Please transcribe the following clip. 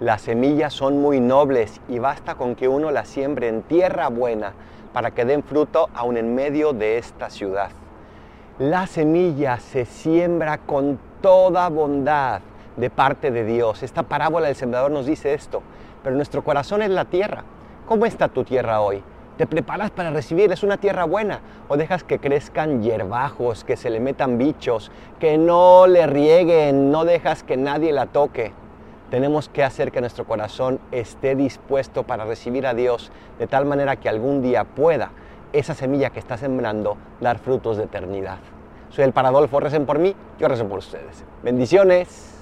Las semillas son muy nobles y basta con que uno las siembre en tierra buena para que den fruto aún en medio de esta ciudad. La semilla se siembra con toda bondad de parte de Dios. Esta parábola del sembrador nos dice esto, pero nuestro corazón es la tierra. ¿Cómo está tu tierra hoy? ¿Te preparas para recibir? ¿Es una tierra buena? ¿O dejas que crezcan hierbajos, que se le metan bichos, que no le rieguen, no dejas que nadie la toque? Tenemos que hacer que nuestro corazón esté dispuesto para recibir a Dios de tal manera que algún día pueda esa semilla que está sembrando dar frutos de eternidad. Soy el Paradolfo, recen por mí, yo rezo por ustedes. Bendiciones.